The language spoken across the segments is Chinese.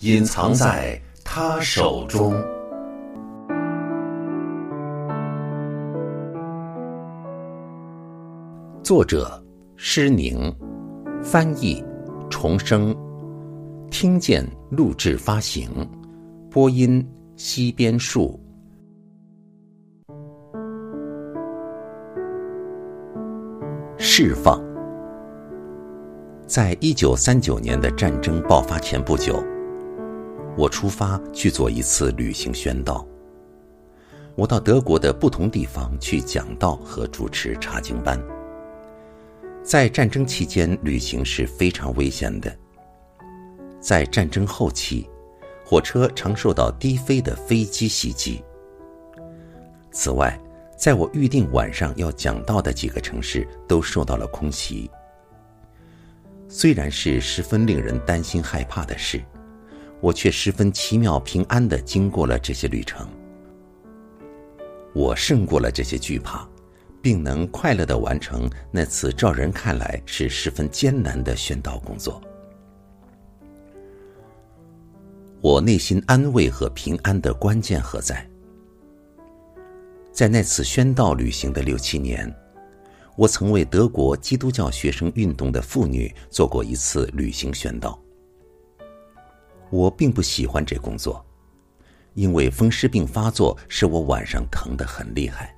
隐藏在他手中》，作者施宁，翻译重生，听见录制发行，播音西边树。释放。在一九三九年的战争爆发前不久，我出发去做一次旅行宣道。我到德国的不同地方去讲道和主持查经班。在战争期间，旅行是非常危险的。在战争后期，火车常受到低飞的飞机袭击。此外，在我预定晚上要讲到的几个城市都受到了空袭。虽然是十分令人担心害怕的事，我却十分奇妙平安的经过了这些旅程。我胜过了这些惧怕，并能快乐的完成那次照人看来是十分艰难的宣道工作。我内心安慰和平安的关键何在？在那次宣道旅行的六七年，我曾为德国基督教学生运动的妇女做过一次旅行宣道。我并不喜欢这工作，因为风湿病发作使我晚上疼得很厉害，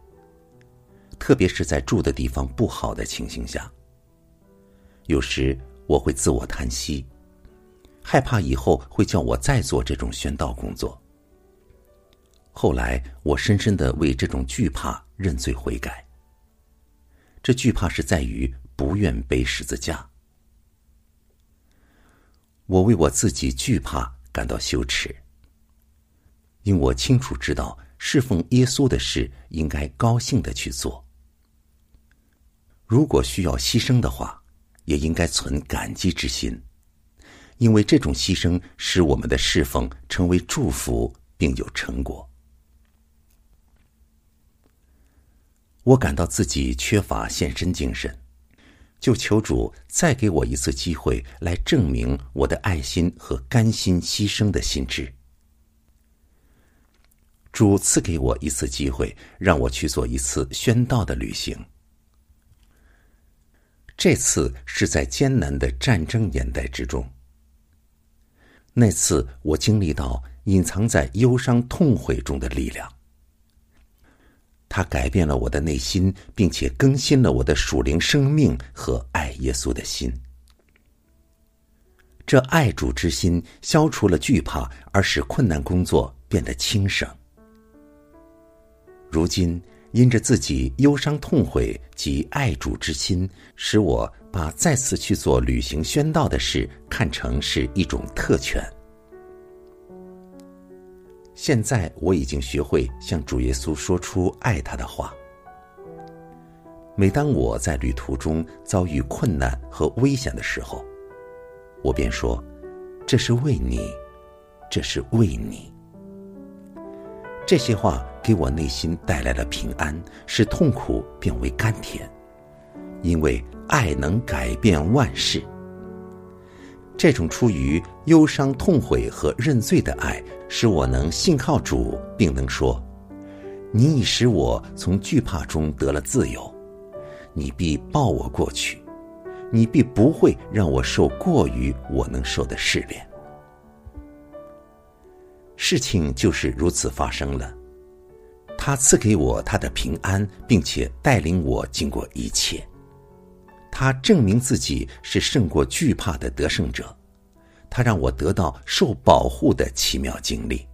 特别是在住的地方不好的情形下。有时我会自我叹息，害怕以后会叫我再做这种宣道工作。后来，我深深的为这种惧怕认罪悔改。这惧怕是在于不愿背十字架。我为我自己惧怕感到羞耻，因我清楚知道侍奉耶稣的事应该高兴的去做。如果需要牺牲的话，也应该存感激之心，因为这种牺牲使我们的侍奉成为祝福并有成果。我感到自己缺乏献身精神，就求主再给我一次机会，来证明我的爱心和甘心牺牲的心智。主赐给我一次机会，让我去做一次宣道的旅行。这次是在艰难的战争年代之中。那次我经历到隐藏在忧伤痛悔中的力量。他改变了我的内心，并且更新了我的属灵生命和爱耶稣的心。这爱主之心消除了惧怕，而使困难工作变得轻省。如今，因着自己忧伤痛悔及爱主之心，使我把再次去做旅行宣道的事看成是一种特权。现在我已经学会向主耶稣说出爱他的话。每当我在旅途中遭遇困难和危险的时候，我便说：“这是为你，这是为你。”这些话给我内心带来了平安，使痛苦变为甘甜，因为爱能改变万事。这种出于忧伤、痛悔和认罪的爱，使我能信靠主，并能说：“你已使我从惧怕中得了自由，你必抱我过去，你必不会让我受过于我能受的试炼。”事情就是如此发生了。他赐给我他的平安，并且带领我经过一切。他证明自己是胜过惧怕的得胜者，他让我得到受保护的奇妙经历。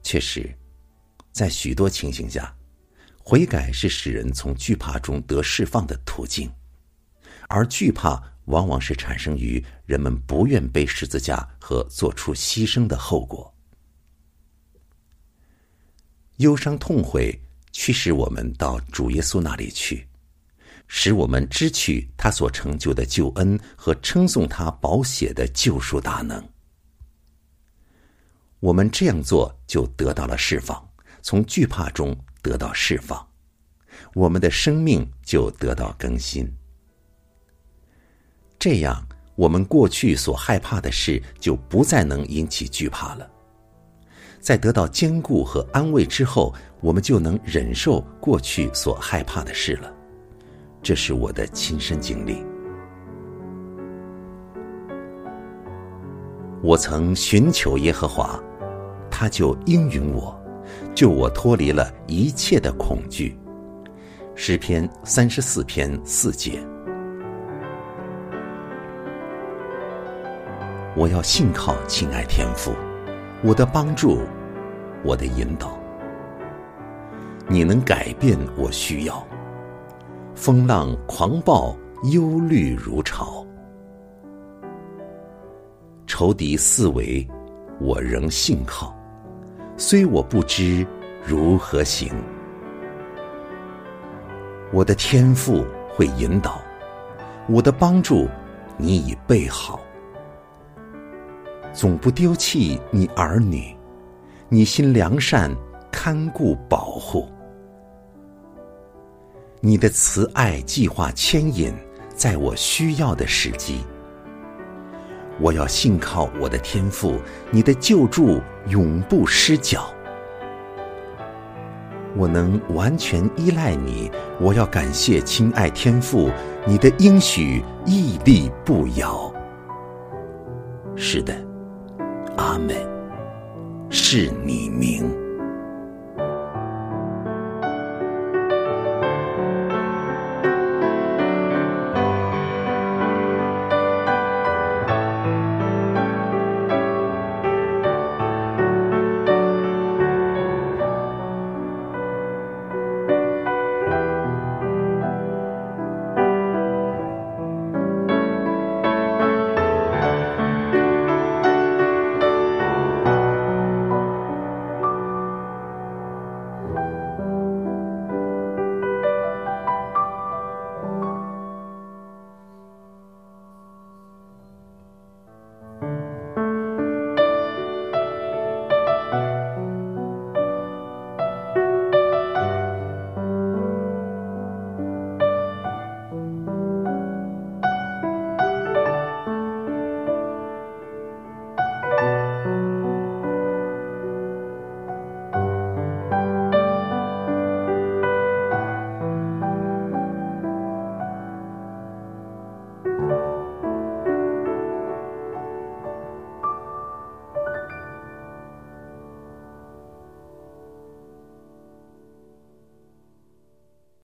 确实，在许多情形下，悔改是使人从惧怕中得释放的途径，而惧怕往往是产生于人们不愿背十字架和做出牺牲的后果。忧伤痛悔驱使我们到主耶稣那里去，使我们知取他所成就的救恩和称颂他宝血的救赎大能。我们这样做，就得到了释放，从惧怕中得到释放，我们的生命就得到更新。这样，我们过去所害怕的事就不再能引起惧怕了。在得到坚固和安慰之后，我们就能忍受过去所害怕的事了。这是我的亲身经历。我曾寻求耶和华。他就应允我，救我脱离了一切的恐惧。诗篇三十四篇四节。我要信靠亲爱天父，我的帮助，我的引导。你能改变我需要。风浪狂暴，忧虑如潮，仇敌四围，我仍信靠。虽我不知如何行，我的天赋会引导，我的帮助你已备好，总不丢弃你儿女，你心良善，看顾保护，你的慈爱计划牵引，在我需要的时机。我要信靠我的天赋，你的救助永不失脚。我能完全依赖你，我要感谢亲爱天赋，你的应许屹立不摇。是的，阿门，是你名。